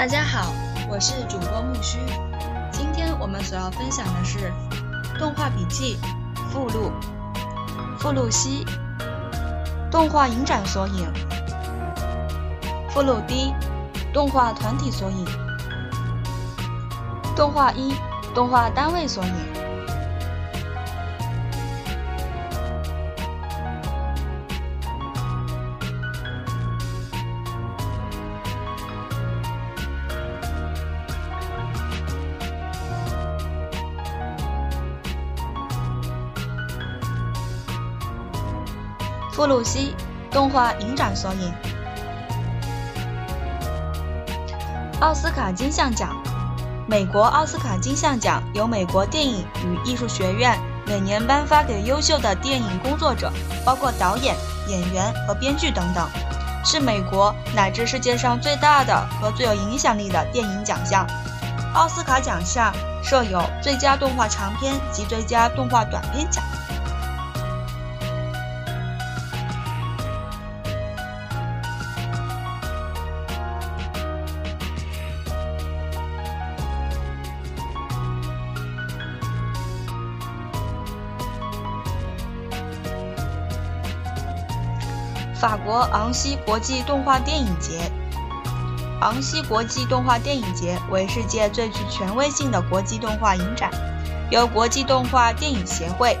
大家好，我是主播木须。今天我们所要分享的是动画笔记附录。附录 C，动画影展索引。附录 D，动画团体索引。动画一，动画单位索引。布鲁西动画影展索引。奥斯卡金像奖，美国奥斯卡金像奖由美国电影与艺术学院每年颁发给优秀的电影工作者，包括导演、演员和编剧等等，是美国乃至世界上最大的和最有影响力的电影奖项。奥斯卡奖项设有最佳动画长片及最佳动画短片奖。法国昂西国际动画电影节，昂西国际动画电影节为世界最具权威性的国际动画影展，由国际动画电影协会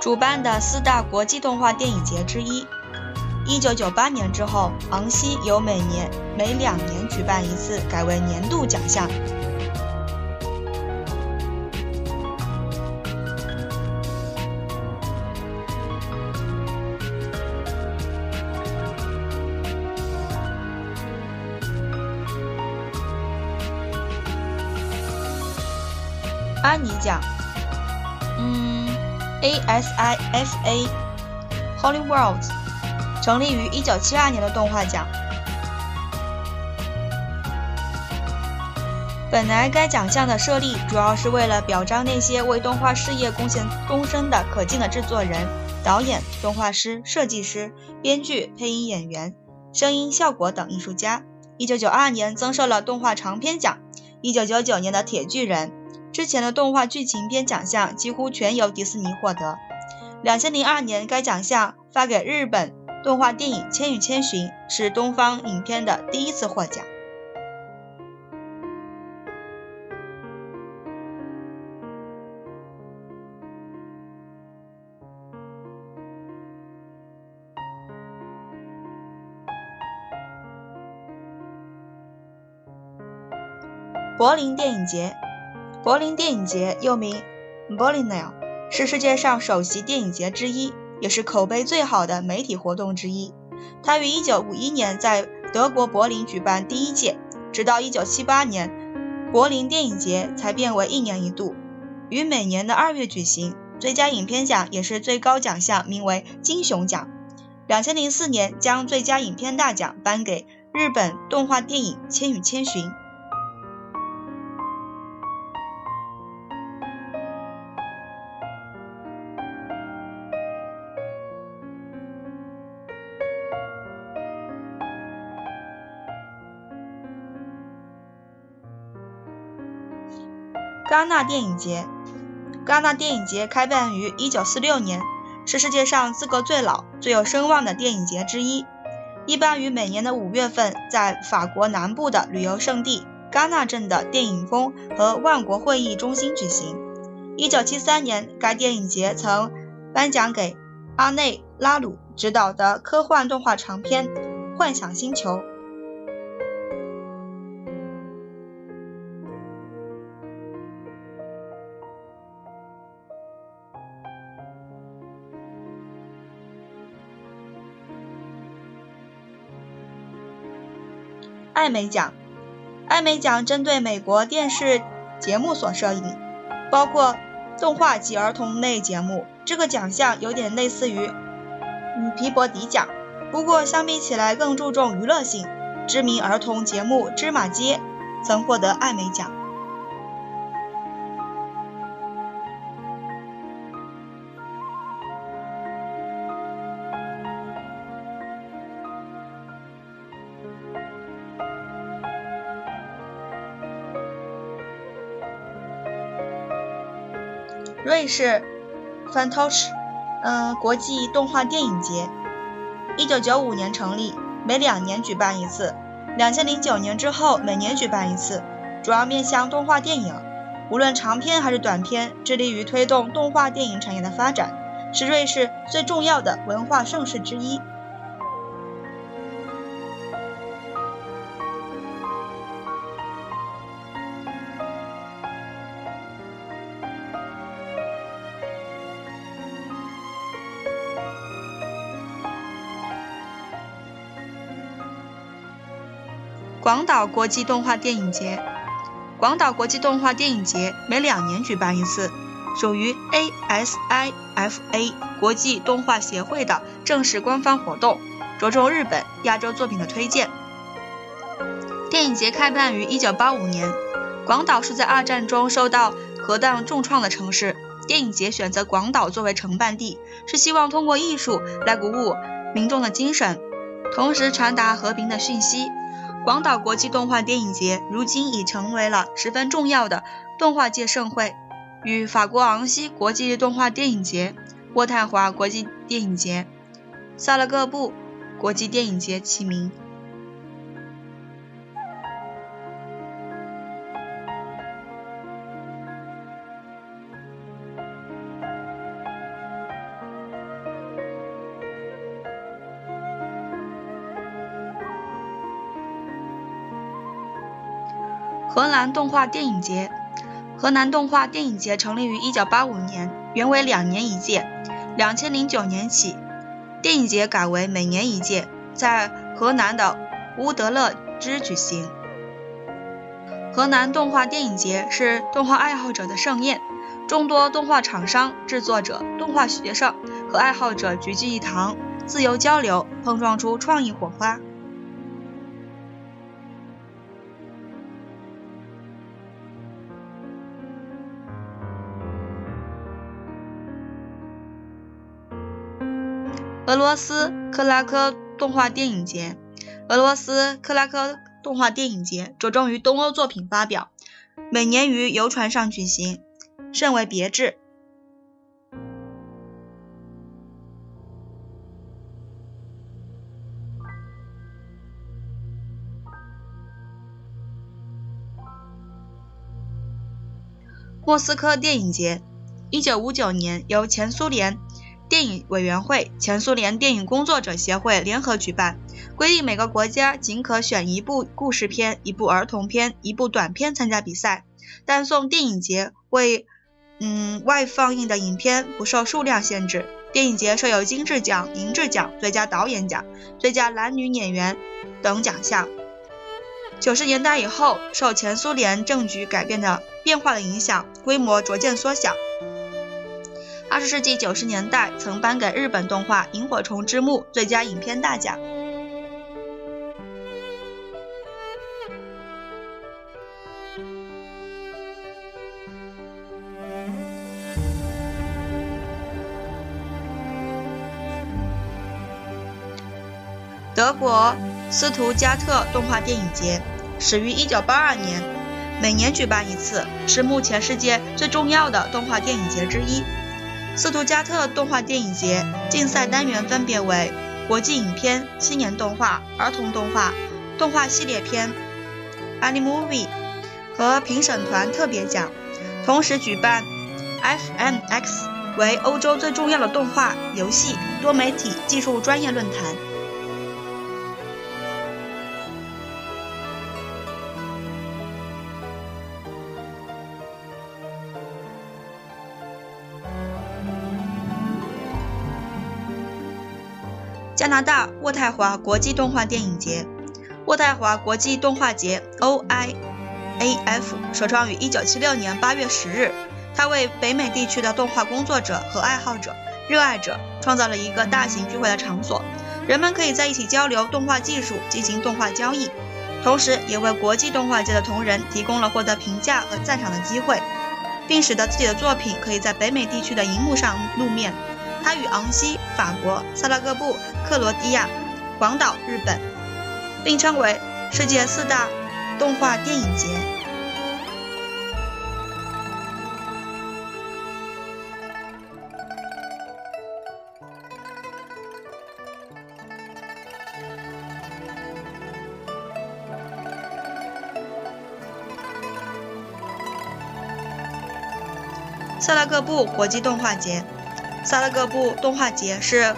主办的四大国际动画电影节之一。一九九八年之后，昂西由每年每两年举办一次，改为年度奖项。安妮奖，嗯，ASIFA，Hollywood，成立于1972年的动画奖。本来该奖项的设立主要是为了表彰那些为动画事业贡献终身的可敬的制作人、导演、动画师、设计师、编剧、配音演员、声音效果等艺术家。1992年增设了动画长片奖。1999年的《铁巨人》。之前的动画剧情片奖项几乎全由迪士尼获得。两千零二年，该奖项发给日本动画电影《千与千寻》，是东方影片的第一次获奖。柏林电影节。柏林电影节又名 Berlinale，是世界上首席电影节之一，也是口碑最好的媒体活动之一。它于1951年在德国柏林举办第一届，直到1978年，柏林电影节才变为一年一度，于每年的二月举行。最佳影片奖也是最高奖项，名为金熊奖。2004年将最佳影片大奖颁给日本动画电影《千与千寻》。戛纳电影节，戛纳电影节开办于1946年，是世界上资格最老、最有声望的电影节之一。一般于每年的五月份，在法国南部的旅游胜地戛纳镇的电影宫和万国会议中心举行。1973年，该电影节曾颁奖给阿内·拉鲁执导的科幻动画长片《幻想星球》。艾美奖，艾美奖针对美国电视节目所设立，包括动画及儿童类节目。这个奖项有点类似于嗯皮博迪奖，不过相比起来更注重娱乐性。知名儿童节目《芝麻街》曾获得艾美奖。瑞士 Fantoch 嗯，国际动画电影节，一九九五年成立，每两年举办一次。两千零九年之后，每年举办一次，主要面向动画电影，无论长片还是短片，致力于推动动画电影产业的发展，是瑞士最重要的文化盛事之一。广岛国际动画电影节，广岛国际动画电影节每两年举办一次，属于 ASIFA 国际动画协会的正式官方活动，着重日本、亚洲作品的推荐。电影节开办于1985年，广岛是在二战中受到核弹重创的城市，电影节选择广岛作为承办地，是希望通过艺术来鼓舞民众的精神，同时传达和平的讯息。广岛国际动画电影节如今已成为了十分重要的动画界盛会，与法国昂西国际动画电影节、渥太华国际电影节、萨勒戈布国际电影节齐名。河南动画电影节，河南动画电影节成立于1985年，原为两年一届。2009年起，电影节改为每年一届，在河南的乌德勒支举行。河南动画电影节是动画爱好者的盛宴，众多动画厂商、制作者、动画学生和爱好者聚聚一堂，自由交流，碰撞出创意火花。俄罗斯克拉科动画电影节，俄罗斯克拉科动画电影节着重于东欧作品发表，每年于游船上举行，甚为别致。莫斯科电影节，一九五九年由前苏联。电影委员会、前苏联电影工作者协会联合举办，规定每个国家仅可选一部故事片、一部儿童片、一部短片参加比赛。但送电影节为嗯外放映的影片不受数量限制。电影节设有金质奖、银质奖、最佳导演奖、最佳男女演员等奖项。九十年代以后，受前苏联政局改变的变化的影响，规模逐渐缩小。二十世纪九十年代，曾颁给日本动画《萤火虫之墓》最佳影片大奖。德国斯图加特动画电影节始于一九八二年，每年举办一次，是目前世界最重要的动画电影节之一。斯图加特动画电影节竞赛单元分别为国际影片、青年动画、儿童动画、动画系列片 （Animovie） 和评审团特别奖，同时举办 FMX 为欧洲最重要的动画、游戏、多媒体技术专业论坛。加拿大渥太华国际动画电影节，渥太华国际动画节 （OIAF） 首创于1976年8月10日。它为北美地区的动画工作者和爱好者、热爱者创造了一个大型聚会的场所，人们可以在一起交流动画技术，进行动画交易，同时也为国际动画界的同仁提供了获得评价和赞赏的机会，并使得自己的作品可以在北美地区的荧幕上露面。它与昂西、法国、萨拉戈布、克罗地亚、广岛、日本并称为世界四大动画电影节。萨拉戈布国际动画节。萨拉戈布动画节是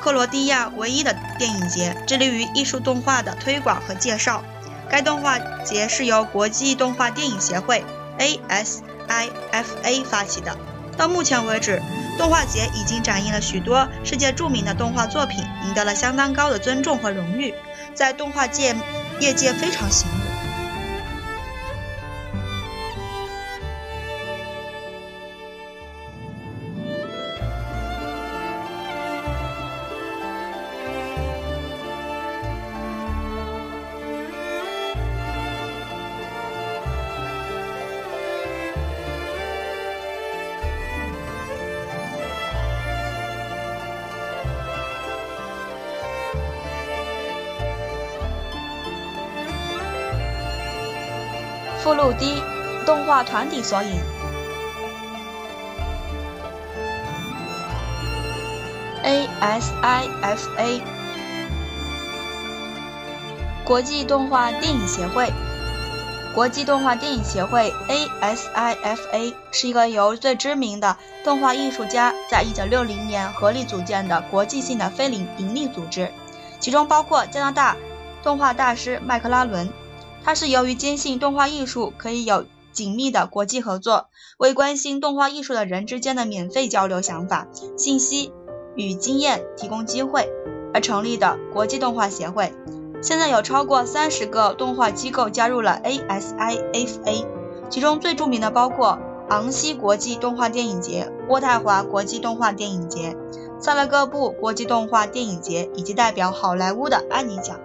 克罗地亚唯一的电影节，致力于艺术动画的推广和介绍。该动画节是由国际动画电影协会 （ASIFA） 发起的。到目前为止，动画节已经展映了许多世界著名的动画作品，赢得了相当高的尊重和荣誉，在动画界业界非常醒目。附录 D：动画团体索引。ASIFA 国际动画电影协会。国际动画电影协会 （ASIFA） 是一个由最知名的动画艺术家在1960年合力组建的国际性的非营利组织，其中包括加拿大动画大师麦克拉伦。它是由于坚信动画艺术可以有紧密的国际合作，为关心动画艺术的人之间的免费交流想法、信息与经验提供机会而成立的国际动画协会。现在有超过三十个动画机构加入了 ASIFA，其中最著名的包括昂西国际动画电影节、渥太华国际动画电影节、萨拉戈布国际动画电影节以及代表好莱坞的安妮奖。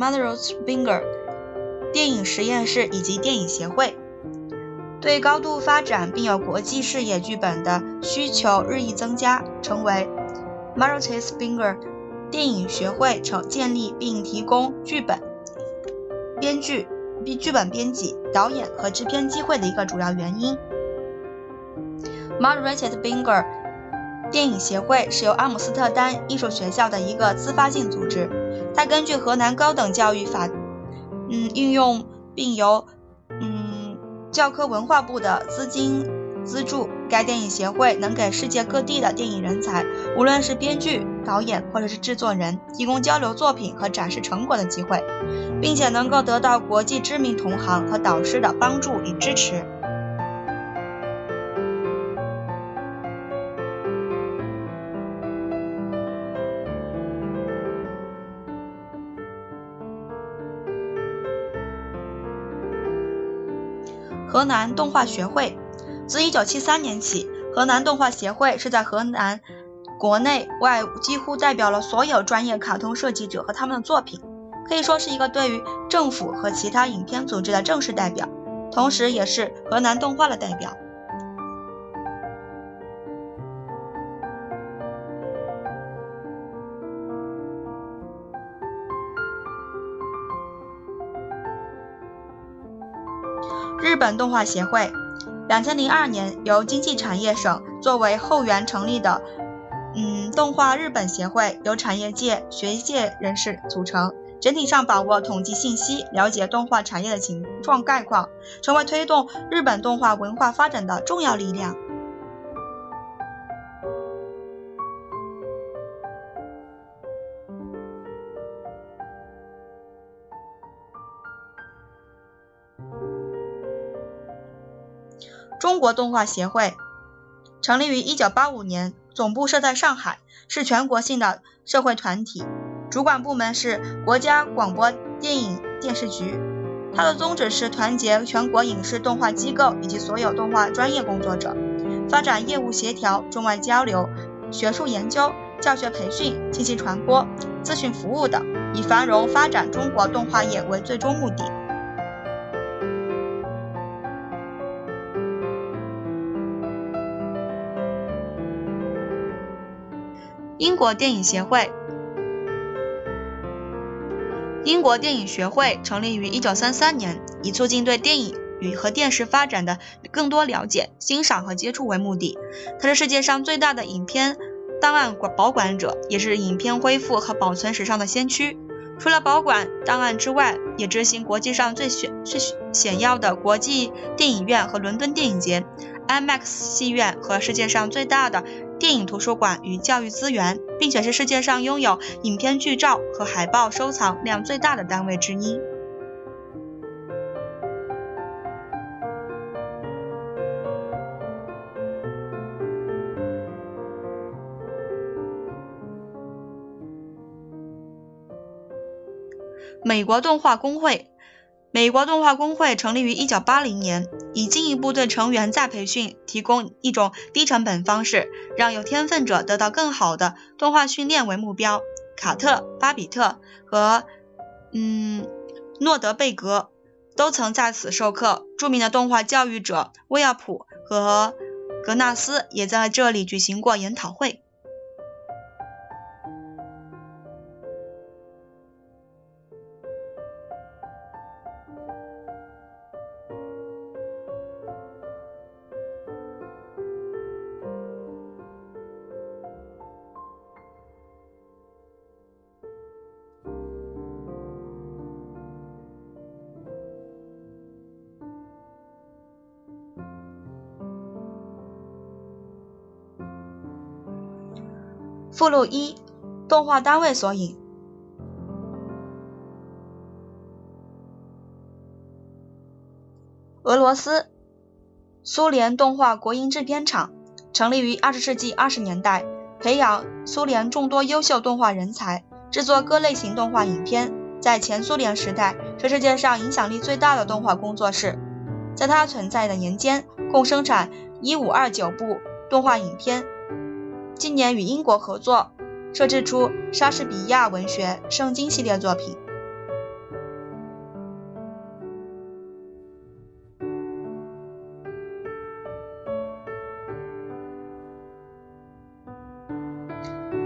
Mother's Finger 电影实验室以及电影协会对高度发展并有国际视野剧本的需求日益增加，成为 Mother's Finger 电影学会成建立并提供剧本、编剧、剧剧本编辑、导演和制片机会的一个主要原因。Mother's Finger 电影协会是由阿姆斯特丹艺术学校的一个自发性组织。它根据河南高等教育法，嗯，运用并由嗯教科文化部的资金资助，该电影协会能给世界各地的电影人才，无论是编剧、导演或者是制作人，提供交流作品和展示成果的机会，并且能够得到国际知名同行和导师的帮助与支持。河南动画学会自1973年起，河南动画协会是在河南国内外几乎代表了所有专业卡通设计者和他们的作品，可以说是一个对于政府和其他影片组织的正式代表，同时也是河南动画的代表。日本动画协会，两千零二年由经济产业省作为后援成立的，嗯，动画日本协会由产业界、学界人士组成，整体上把握统计信息，了解动画产业的情状概况，成为推动日本动画文化发展的重要力量。中国动画协会成立于1985年，总部设在上海，是全国性的社会团体，主管部门是国家广播电影电视局。它的宗旨是团结全国影视动画机构以及所有动画专业工作者，发展业务协调、中外交流、学术研究、教学培训、信息传播、咨询服务等，以繁荣发展中国动画业为最终目的。英国电影协会，英国电影学会成立于1933年，以促进对电影与和电视发展的更多了解、欣赏和接触为目的。它是世界上最大的影片档案管保管者，也是影片恢复和保存史上的先驱。除了保管档案之外，也执行国际上最显最显要的国际电影院和伦敦电影节、IMAX 戏院和世界上最大的电影图书馆与教育资源，并且是世界上拥有影片剧照和海报收藏量最大的单位之一。美国动画工会，美国动画工会成立于1980年，以进一步对成员再培训提供一种低成本方式，让有天分者得到更好的动画训练为目标。卡特、巴比特和嗯诺德贝格都曾在此授课，著名的动画教育者威尔普和格纳斯也在这里举行过研讨会。附录一：动画单位索引。俄罗斯，苏联动画国营制片厂，成立于二十世纪二十年代，培养苏联众多优秀动画人才，制作各类型动画影片。在前苏联时代，是世界上影响力最大的动画工作室。在它存在的年间，共生产一五二九部动画影片。近年与英国合作，设置出莎士比亚文学圣经系列作品。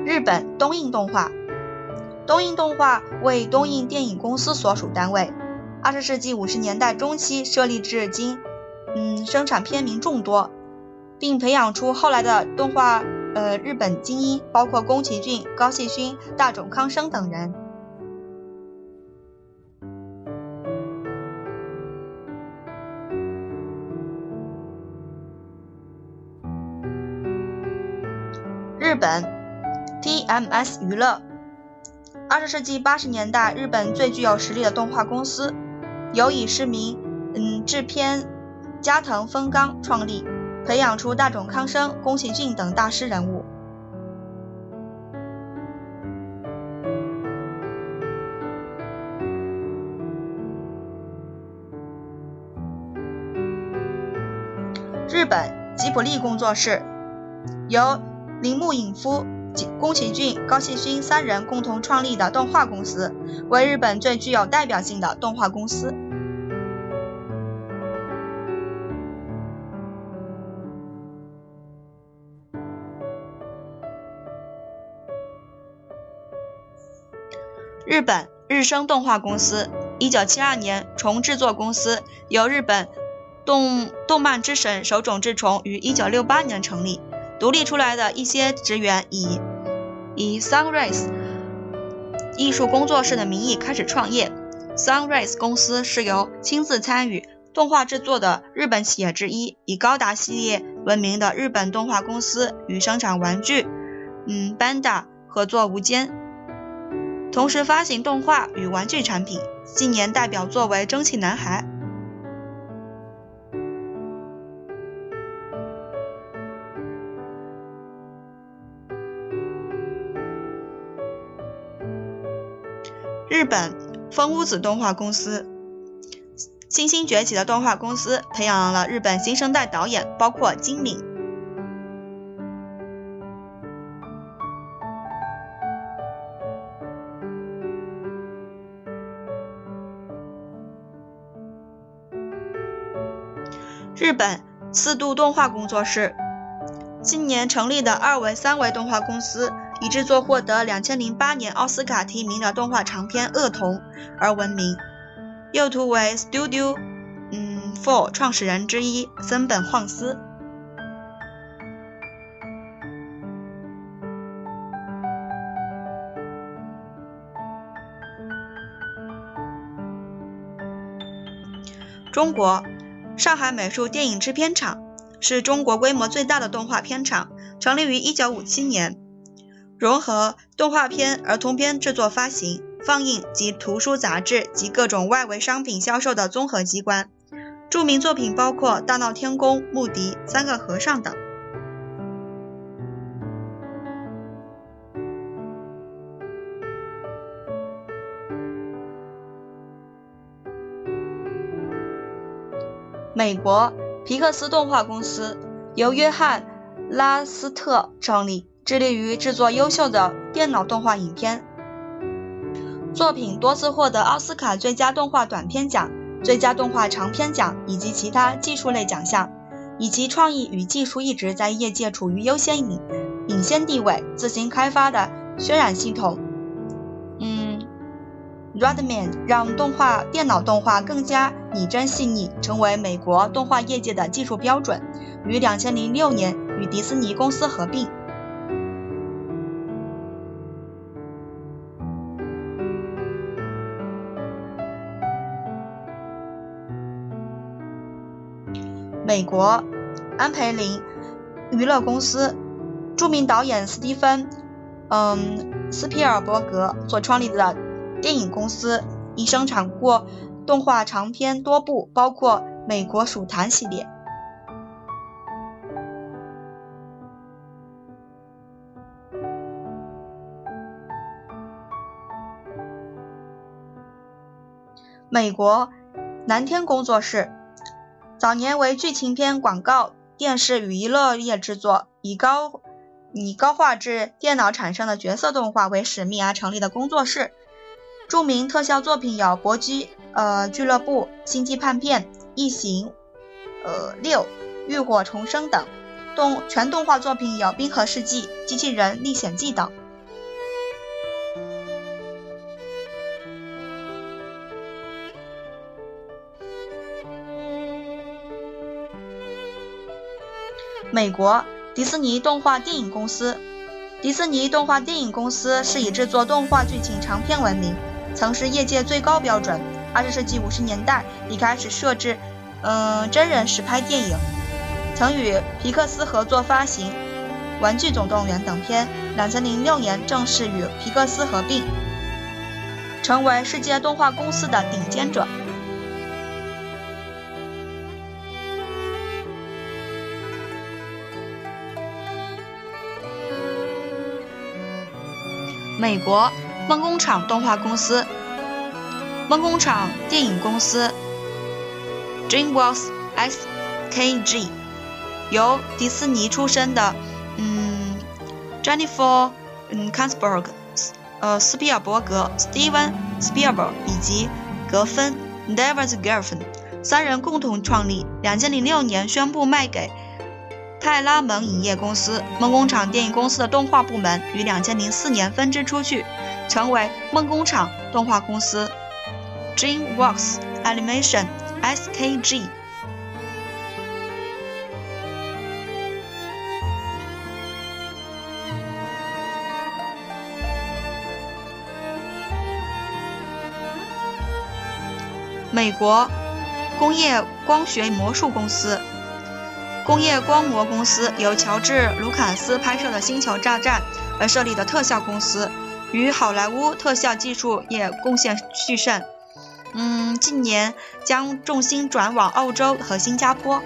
日本东映动画，东映动画为东映电影公司所属单位。二十世纪五十年代中期设立至今，嗯，生产片名众多，并培养出后来的动画。呃，日本精英包括宫崎骏、高细勋、大冢康生等人。日本 TMS 娱乐，二十世纪八十年代日本最具有实力的动画公司，由以市民嗯制片加藤丰刚创立。培养出大冢康生、宫崎骏等大师人物。日本吉卜力工作室由铃木影夫、宫崎骏、高细勋三人共同创立的动画公司，为日本最具有代表性的动画公司。日本日升动画公司，一九七二年重制作公司，由日本动动漫之神手冢治虫于一九六八年成立。独立出来的一些职员以以 Sunrise 艺术工作室的名义开始创业。Sunrise 公司是由亲自参与动画制作的日本企业之一，以高达系列闻名的日本动画公司与生产玩具，嗯，Banda 合作无间。同时发行动画与玩具产品，近年代表作为《蒸汽男孩》。日本风屋子动画公司，新兴崛起的动画公司，培养了日本新生代导演，包括金敏。日本四度动画工作室，今年成立的二维、三维动画公司，以制作获得两千零八年奥斯卡提名的动画长片《恶童》而闻名。右图为 Studio，嗯 Four 创始人之一森本晃司。中国上海美术电影制片厂是中国规模最大的动画片厂，成立于1957年，融合动画片、儿童片制作、发行、放映及图书杂志及各种外围商品销售的综合机关。著名作品包括《大闹天宫》《穆迪》《三个和尚》等。美国皮克斯动画公司由约翰·拉斯特创立，致力于制作优秀的电脑动画影片。作品多次获得奥斯卡最佳动画短片奖、最佳动画长片奖以及其他技术类奖项。以其创意与技术一直在业界处于优先领领先地位，自行开发的渲染系统，Redman 让动画电脑动画更加拟真细腻，成为美国动画业界的技术标准。于2006年与迪士尼公司合并。美国安培林娱乐公司，著名导演斯蒂芬，嗯，斯皮尔伯格所创立的。电影公司已生产过动画长片多部，包括《美国鼠谈》系列。美国蓝天工作室早年为剧情片、广告、电视与娱乐业制作，以高以高画质电脑产生的角色动画为使命而成立的工作室。著名特效作品有《搏击呃俱乐部》《星际叛变》《异形》呃六《浴火重生》等，动全动画作品有《冰河世纪》《机器人历险记》等。美国迪士尼动画电影公司，迪士尼动画电影公司是以制作动画剧情长片闻名。曾是业界最高标准。二十世纪五十年代已开始设置，嗯，真人实拍电影，曾与皮克斯合作发行《玩具总动员》等片。两千零六年正式与皮克斯合并，成为世界动画公司的顶尖者。美国。梦工厂动画公司、梦工厂电影公司 （DreamWorks S.K.G.） 由迪士尼出身的，嗯，Jennifer 嗯 k a n s b e r g 呃，斯皮尔伯格 （Steven Spielberg） 以及格芬 （David Geffen） 三人共同创立。两千零六年宣布卖给。派拉蒙影业公司、梦工厂电影公司的动画部门于两千零四年分支出去，成为梦工厂动画公司 （DreamWorks Animation S.K.G.）。美国工业光学魔术公司。工业光魔公司由乔治·卢卡斯拍摄的《星球大战》而设立的特效公司，与好莱坞特效技术业贡献巨盛。嗯，近年将重心转往澳洲和新加坡。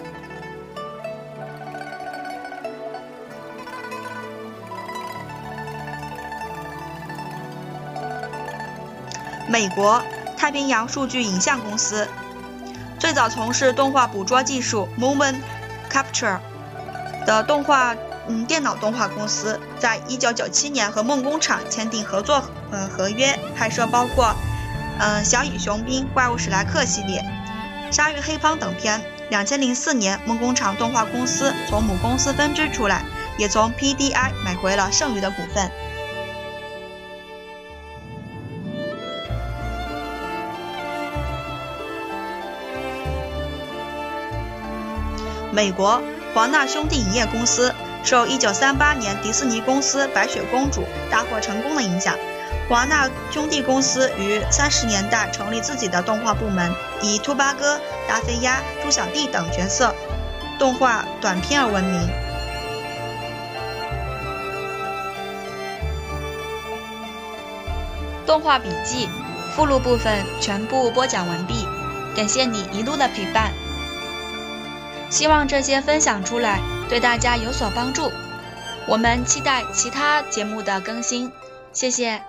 美国太平洋数据影像公司最早从事动画捕捉技术，Moment。Capture 的动画，嗯，电脑动画公司在1997年和梦工厂签订合作，嗯，合约拍摄包括，嗯，小蚁雄兵、怪物史莱克系列、鲨鱼黑帮等片。2004年，梦工厂动画公司从母公司分支出来，也从 PDI 买回了剩余的股份。美国华纳兄弟影业公司受1938年迪士尼公司《白雪公主》大获成功的影响，华纳兄弟公司于30年代成立自己的动画部门，以兔八哥、达菲鸭、猪小弟等角色动画短片而闻名。动画笔记附录部分全部播讲完毕，感谢你一路的陪伴。希望这些分享出来对大家有所帮助。我们期待其他节目的更新，谢谢。